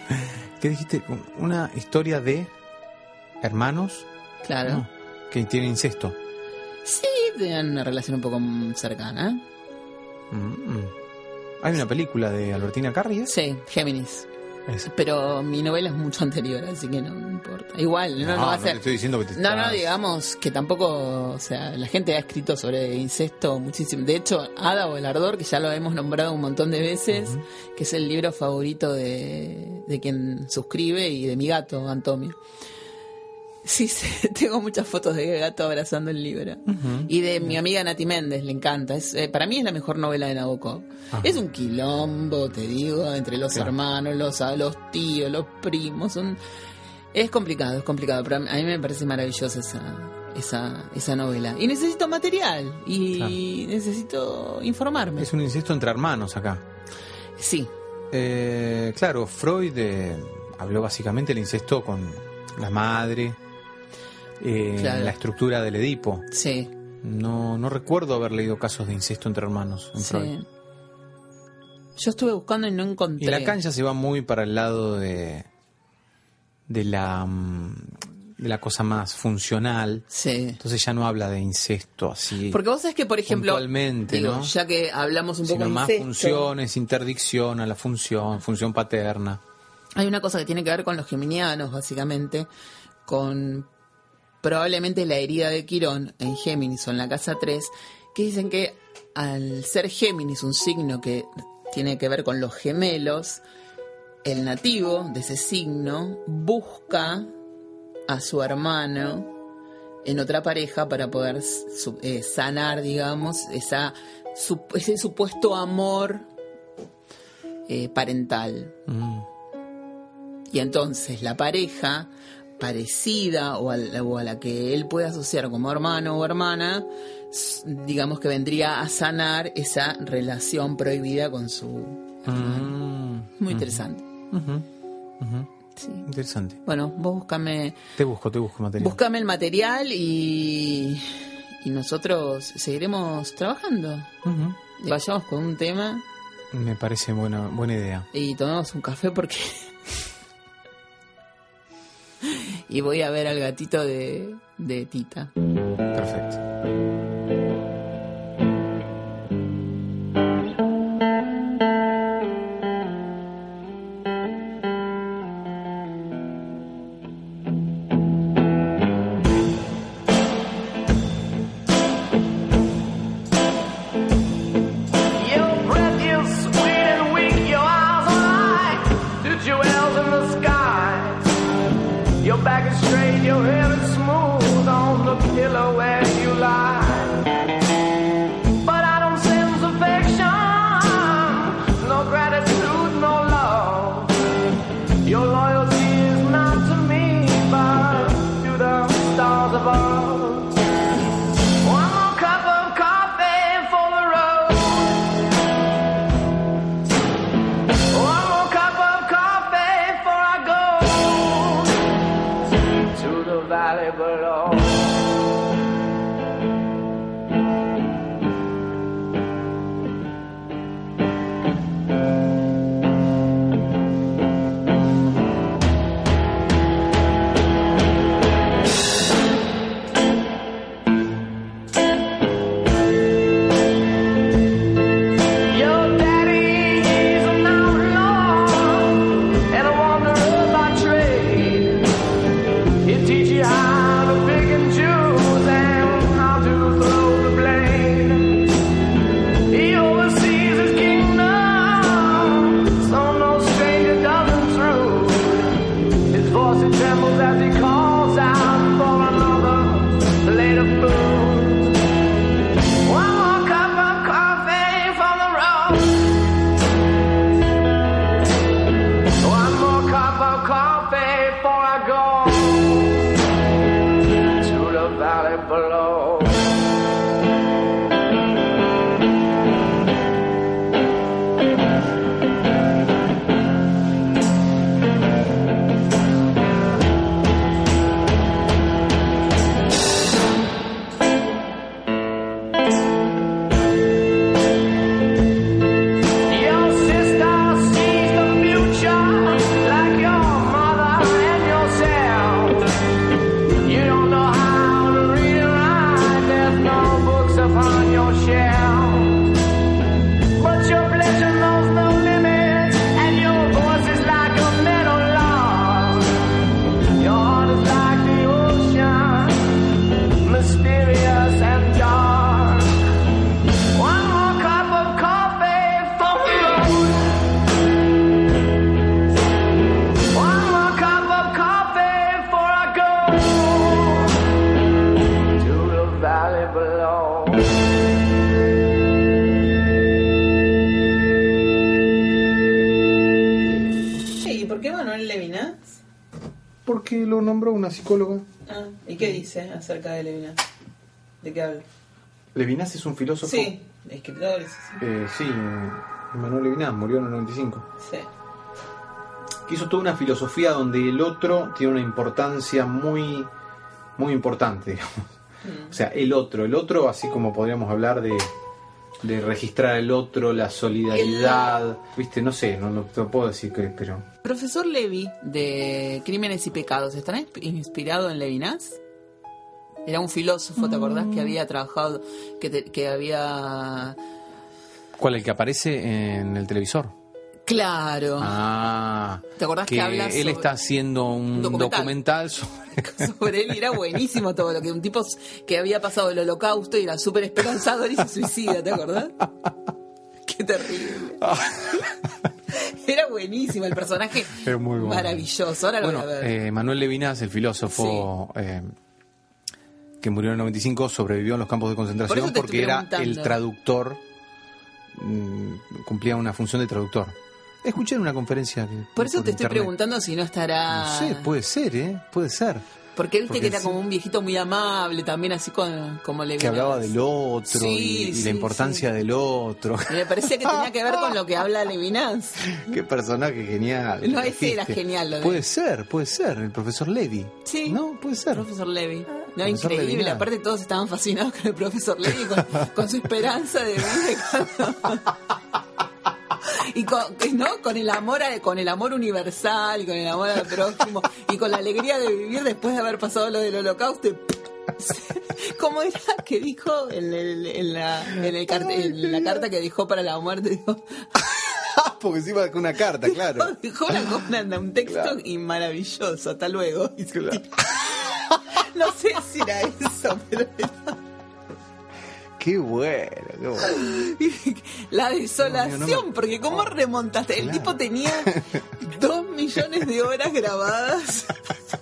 ¿Qué dijiste? Una historia de hermanos claro. No, que tienen incesto. Sí, tenían una relación un poco cercana. Mm, mm. Hay una película de Albertina Carri, ¿es? Sí, Géminis. Es- Pero mi novela es mucho anterior, así que no, no importa. Igual, no, no, va a ser. estoy diciendo que te No, no, estás- digamos que tampoco, o sea, la gente ha escrito sobre incesto muchísimo. De hecho, Ada o el Ardor, que ya lo hemos nombrado un montón de veces, que es el libro favorito de, de quien suscribe y de mi gato, Antonio. Sí, sí, (laughs) tengo muchas fotos de gato abrazando el libro. Y de mi amiga Nati Méndez, le encanta. Es, eh, para mí es la mejor novela de Nabokov. Es un quilombo, te digo, entre los Claro. hermanos, los, los tíos, los primos. Es complicado, es complicado, pero a mí me parece maravillosa esa, esa, esa novela. Y necesito material y necesito informarme. Es un incesto entre hermanos acá. Sí, Eh, claro, Freud eh, habló básicamente del incesto con la madre, eh, Claro. la estructura del Edipo. sí, No, no recuerdo haber leído casos de incesto entre hermanos en Freud. sí. Yo estuve buscando y no encontré. Y Lacan ya se va muy para el lado de, de la de la cosa más funcional. Sí. Entonces ya no habla de incesto así. Porque vos sabés que, por ejemplo, Puntualmente, digo, ¿no? ya que hablamos un poco sino de más incesto, funciones, interdicción a la función, función paterna. Hay una cosa que tiene que ver con los geminianos, básicamente, con probablemente la herida de Quirón en Géminis o en la casa 3, que dicen que al ser Géminis un signo que tiene que ver con los gemelos, el nativo de ese signo busca a su hermano en otra pareja para poder eh, sanar, digamos, esa, su- ese supuesto amor eh, parental. Mm. Y entonces la pareja parecida o a, la, o a la que él puede asociar como hermano o hermana, digamos que vendría a sanar esa relación prohibida con su... Mm. Muy interesante. Sí. Interesante. Bueno, vos búscame, Te busco, te busco material. búscame el material y, y nosotros seguiremos trabajando. Ujú. Vayamos con un tema Me parece buena, buena idea. y tomemos un café porque... y voy a ver al gatito de, de Tita. Perfecto. Acerca de Levinas? ¿De qué habla? Levinas es un filósofo. Sí, escritores. sí. Eh, sí, Manuel Levinas murió en el 95. Sí. que hizo toda una filosofía donde el otro tiene una importancia muy, muy importante, (laughs) digamos. O sea, el otro, el otro, así como podríamos hablar de, de registrar el otro, la solidaridad, viste, no sé, no, no te puedo decir que, pero Profesor Levi de Crímenes y Pecados, ¿estará insp- inspirado en Levinas? Era un filósofo, ¿te acordás? Que había trabajado, que, te- que había... ¿cuál el que aparece en el televisor? Claro. Ah, ¿Te acordás que habla él está haciendo un documental, documental. (laughs) sobre (laughs) sobre él y era buenísimo todo lo que un tipo que había pasado el holocausto y era súper esperanzador y se suicida, ¿te acordás? (laughs) Qué terrible. Era buenísimo el personaje. Es muy bueno. Maravilloso. Ahora lo Bueno, voy a ver. eh, Manuel Levinas, el filósofo eh, que murió en el 95, sobrevivió en los campos de concentración porque era el traductor, mm, cumplía una función de traductor. Escuché en una conferencia. que- Por eso por te estoy preguntando si no estará. No sé, puede ser, ¿eh? Puede ser. Porque viste porque que era sí. como un viejito muy amable, también así con, como le Que hablaba del otro Sí, y, y sí, la importancia del otro. Y me parecía que tenía que ver con lo que habla Levinas. (laughs) Qué personaje genial. No, ese era genial, lo de- Puede ser, puede ser. El profesor Levi. Sí. No, puede ser. Profesor Levi. (laughs) No, increíble. Aparte todos estaban fascinados con el profesor Levi, con, (laughs) con su esperanza de vida. y con, ¿no? con el amor a- con el amor universal y con el amor al prójimo y con la alegría de vivir después de haber pasado lo del holocausto. y- ¿Cómo era que dijo en, el- en la, en, el cart- en la carta que dejó para la muerte? Dijo, (laughs) Porque encima dejó una carta, claro. Dejó una, una- un texto Claro. y maravilloso. Hasta luego. (laughs) No sé si era eso, pero Qué bueno, qué bueno. (laughs) la desolación, No, no me- porque ¿cómo remontaste? El Claro. tipo tenía (laughs) dos millones de horas grabadas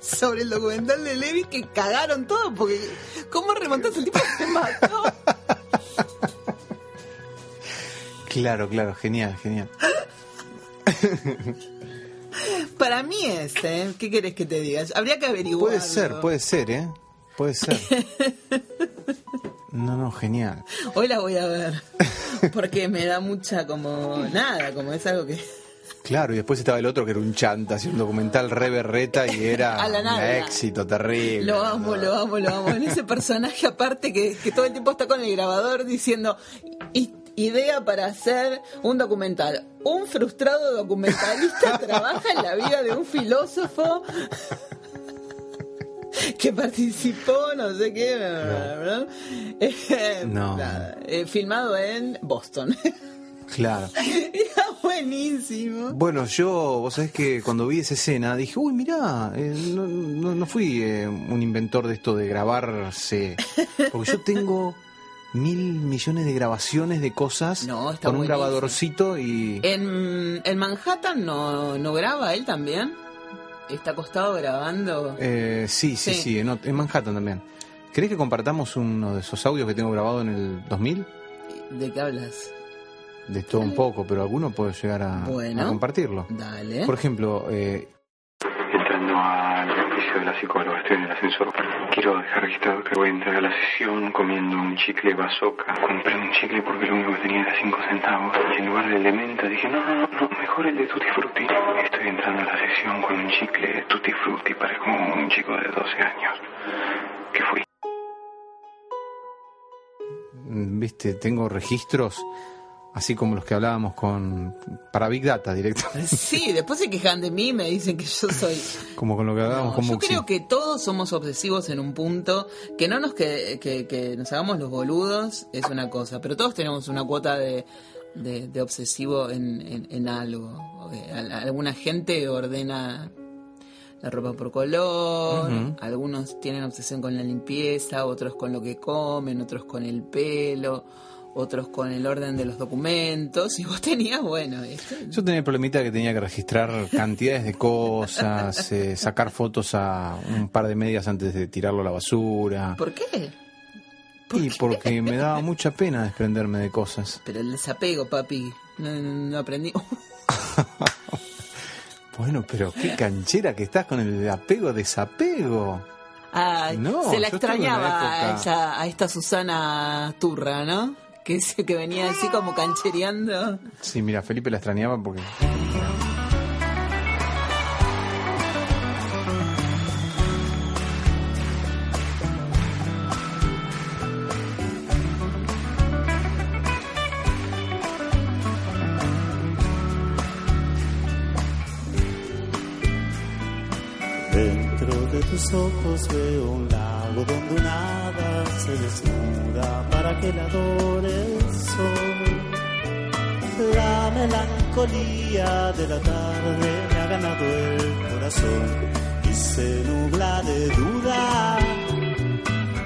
sobre el documental de Levi que cagaron todo, porque ¿cómo remontaste? El tipo se mató. Claro, claro, genial, genial. Para mí es, ¿eh? ¿Qué querés que te diga? Habría que averiguar. Puede ser, puede ser, ¿eh? Puede ser. No, no, genial. Hoy la voy a ver, porque me da mucha como nada, como es algo que... Claro, y después estaba el otro que era un chanta, hacía un documental re berreta y era un éxito terrible. Lo amo, lo amo, lo amo. En ese personaje aparte que, que todo el tiempo está con el grabador diciendo "I- idea para hacer un documental. Un frustrado documentalista (laughs) trabaja en la vida de un filósofo (laughs) que participó, no sé qué, ¿verdad? Eh, No. nada, eh, filmado en Boston. (laughs) Claro. Era buenísimo. Bueno, yo, vos sabés que cuando vi esa escena dije, uy, mirá, eh, no, no- no fui eh, un inventor de esto de grabarse. Porque yo tengo mil millones de grabaciones de cosas No, está con un grabadorcito y... En, en Manhattan no, no graba él también. Está acostado grabando. Eh, sí, sí, Sí. sí, en, Manhattan también. ¿Querés que compartamos uno de esos audios que tengo grabado en el 2000? ¿De qué hablas? De todo un poco, pero alguno puede llegar a, Bueno. a compartirlo. Dale. Por ejemplo, eh, Entrando al edificio de la psicóloga, estoy en el ascensor. Quiero dejar registrado que voy a entrar a la sesión comiendo un chicle bazooka. Compré un chicle porque lo único que tenía era 5 centavos. Y en lugar del de menta dije, no, no, no, no, mejor el de Tutti Frutti. Estoy entrando a la sesión con un chicle Tutti Frutti. Parezco un chico de 12 años. ¿Qué fui? mm, viste, tengo registros así como los que hablábamos con para Big Data directamente, (laughs) Sí, después se quejan de mí, me dicen que yo soy. como con lo que hablábamos No, con yo creo que todos somos obsesivos en un punto, que no nos que, que, que nos hagamos los boludos es una cosa, pero todos tenemos una cuota de, de, de obsesivo en, en, en algo. Eh, al- Alguna gente ordena la ropa por color, algunos tienen obsesión con la limpieza, otros con lo que comen, otros con el pelo, otros con el orden de los documentos, y vos tenías, bueno, este, Yo tenía el problemita que tenía que registrar cantidades de cosas, (laughs) eh, sacar fotos a un par de medias antes de tirarlo a la basura. ¿por qué? Y porque me daba mucha pena desprenderme de cosas. Pero el desapego, papi, no, no- aprendí. (laughs) Bueno, pero qué canchera que estás con el apego-desapego. Ay, No, se la extrañaba a, esa- a esta Susana Turra, ¿no? Que, se- que venía así como canchereando. Sí, mira, Felipe la extrañaba porque. Dentro de tus ojos veo un lago donde un hada se desnuda para que la adore el sol. La melancolía de la tarde me ha ganado el corazón y se nubla de duda.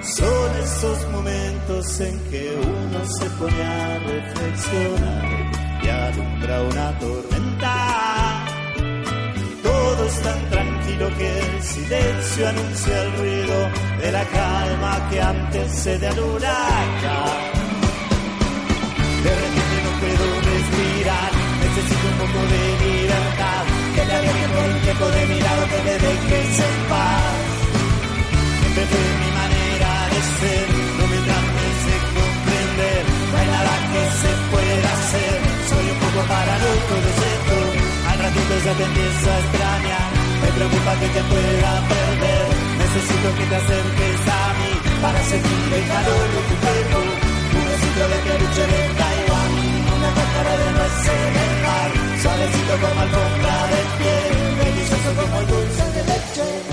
Son esos momentos en que uno se pone a reflexionar y alumbra una tormenta. Todo es tan tranquilo que el silencio anuncia el ruido de la calma que antecede al huracán. De repente no puedo respirar, necesito un poco de libertad. Que me aleje por un tiempo de mi lado, que me dejes en paz. Siempre mi manera de ser, no me trates de comprender. No hay nada que se pueda hacer, soy un poco paranoico de cierto. Al ratito ya te empiezo a extrañar, me preocupa que te pueda perder. Necesito que te acerques a mí para sentir el calor de tu cuerpo. Un besito de peluche de Taiwán, una cáscara de nuez en el mar. Suavecito como alfombra de piel, delicioso como el dulce de leche.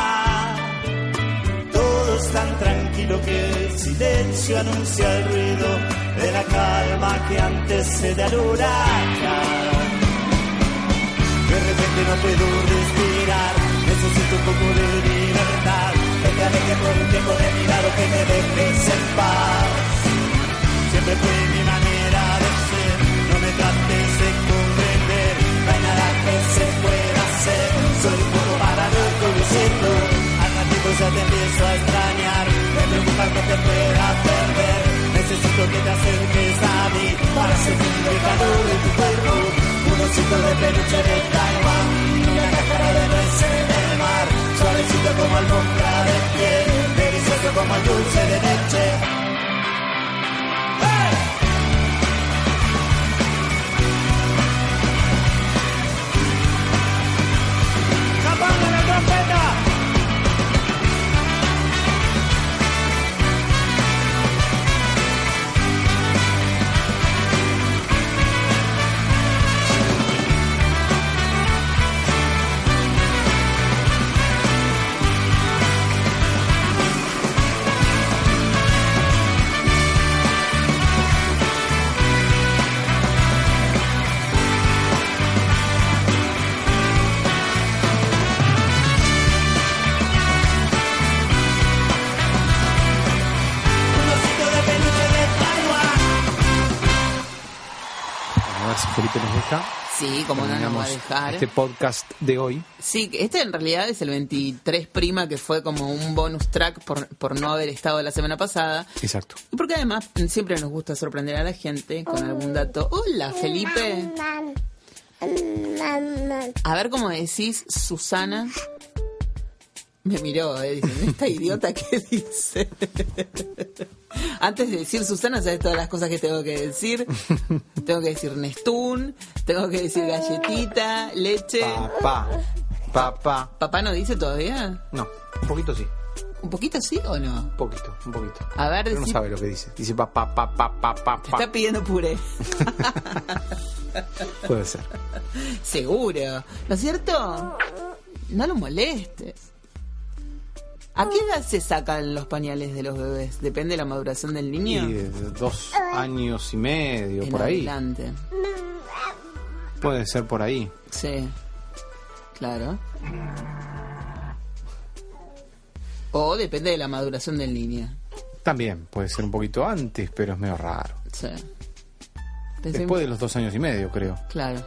Tan tranquilo que el silencio anuncia el ruido de la calma que antecede al huracán. De repente no puedo respirar, necesito un poco de libertad. Que por un tiempo de mi lado, que me dejes en paz. Siempre fue mi manera de ser, no me trates de comprender. No hay nada que se pueda hacer, soy un poco paranoico, lo siento. Al ratito ya te empiezo a extrañar, me preocupa que te pueda perder. Necesito que te acerques a mí para sentir el calor de tu cuerpo. Un osito de peluche de Taiwán, una cáscara de nuez en el mar. Suavecito como alfombra de piel, delicioso como el dulce de leche. Sí, como no nos va a dejar. Este podcast de hoy. Sí, este en realidad es el 23 prima, que fue como un bonus track por, por no haber estado la semana pasada. Exacto. Y porque además siempre nos gusta sorprender a la gente con algún dato. Hola, Felipe. A ver cómo decís Susana. Me miró, eh, diciendo, esta idiota (laughs) que dice. (laughs) Antes de decir Susana, sabes todas las cosas que tengo que decir. (laughs) Tengo que decir Nestún, tengo que decir galletita, leche. Papá. Papá. ¿Papá no dice todavía? No, un poquito sí. ¿Un poquito sí o no? Un poquito, un poquito. A ver, Pero no sabe lo que dice. Dice papá, papá, papá, papá. está pidiendo puré. Puede ser. Seguro. ¿No es cierto? No lo molestes. ¿A qué edad se sacan los pañales de los bebés? ¿Depende de la maduración del niño? Y de dos años y medio, En por ahí. adelante. Puede ser por ahí. Sí, claro. O depende de la maduración del niño. También puede ser un poquito antes, pero es medio raro. Sí. Después de los dos años y medio, creo. Claro.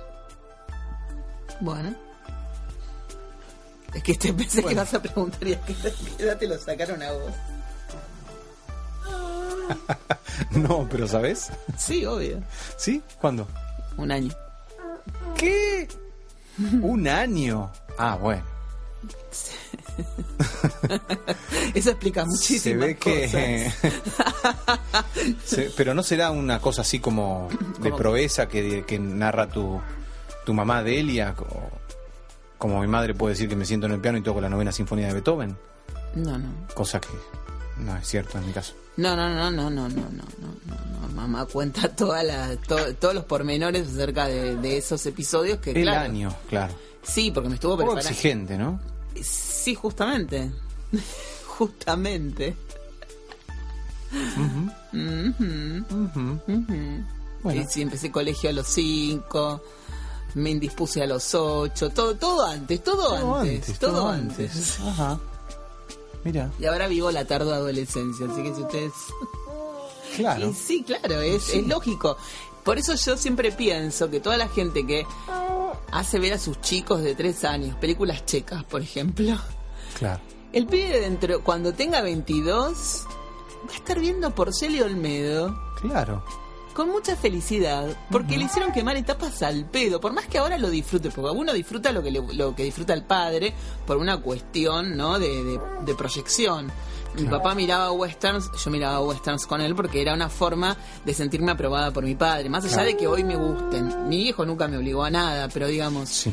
Bueno. Es que te pensé que vas a preguntar y a qué edad te lo sacaron a vos. (laughs) No, pero ¿sabes? Sí, obvio. ¿Sí? ¿Cuándo? Un año. ¿Qué? Un año. Ah, bueno. (laughs) Eso explica muchísimas Se ve que... (laughs) Se- pero no será una cosa así como (clears throat) de proeza que, que narra tu, tu mamá Delia, o- como mi madre puede decir que me siento en el piano y toco la novena sinfonía de Beethoven, No, no. cosa que no es cierto en mi caso. No, no, no, no, no, no, no, no, no, no. Mamá cuenta (laughs) toda la, to- todos los pormenores acerca de, de esos episodios que, El claro. año, claro. Sí, porque me estuvo preparando. exigente, ¿no? Sí, justamente. (laughs) justamente. Bueno. Y sí, empecé colegio a los cinco, me indispuse a los ocho, todo, todo antes, todo, antes, todo antes. Ajá. Mira, Y ahora vivo la tarde adolescencia, así que si ustedes... (laughs) claro. Y sí, claro, es, es lógico. Por eso yo siempre pienso que toda la gente que hace ver a sus chicos de tres años películas checas, por ejemplo, Claro. el pibe dentro, cuando tenga 22, va a estar viendo Porcel y Olmedo Claro. Con mucha felicidad, porque le hicieron quemar etapas al pedo, por más que ahora lo disfrute, porque uno disfruta lo que, le- lo que disfruta el padre por una cuestión ¿no? de, de- de proyección. Mi papá miraba westerns, yo miraba westerns con él porque era una forma de sentirme aprobada por mi padre, más allá Claro. de que hoy me gusten. Mi hijo nunca me obligó a nada, pero digamos,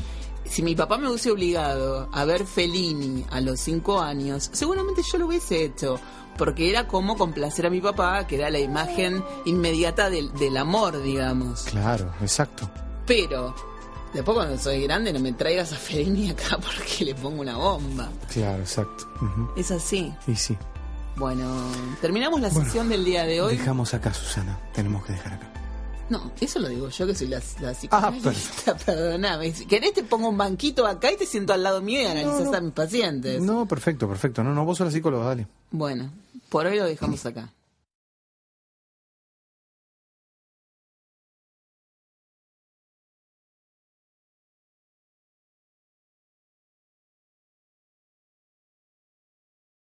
si mi papá me hubiese obligado a ver Fellini a los cinco años, seguramente yo lo hubiese hecho. Porque era como complacer a mi papá, que era la imagen inmediata del, del amor, digamos. Claro, exacto. Pero, después cuando soy grande, no me traigas a Fellini acá (laughs) porque le pongo una bomba. Claro, exacto. Es así. Y sí. Bueno, terminamos la sesión del día de hoy. Dejamos acá, Susana. Tenemos que dejar acá. No, eso lo digo yo que soy la, la Ah, psicoanalista, (laughs) perdóname. Si querés te pongo un banquito acá y te siento al lado mío y analizas No, no. a mis pacientes. No, perfecto, perfecto. No, no, vos sos la psicóloga, dale. Bueno, por hoy lo dejamos acá.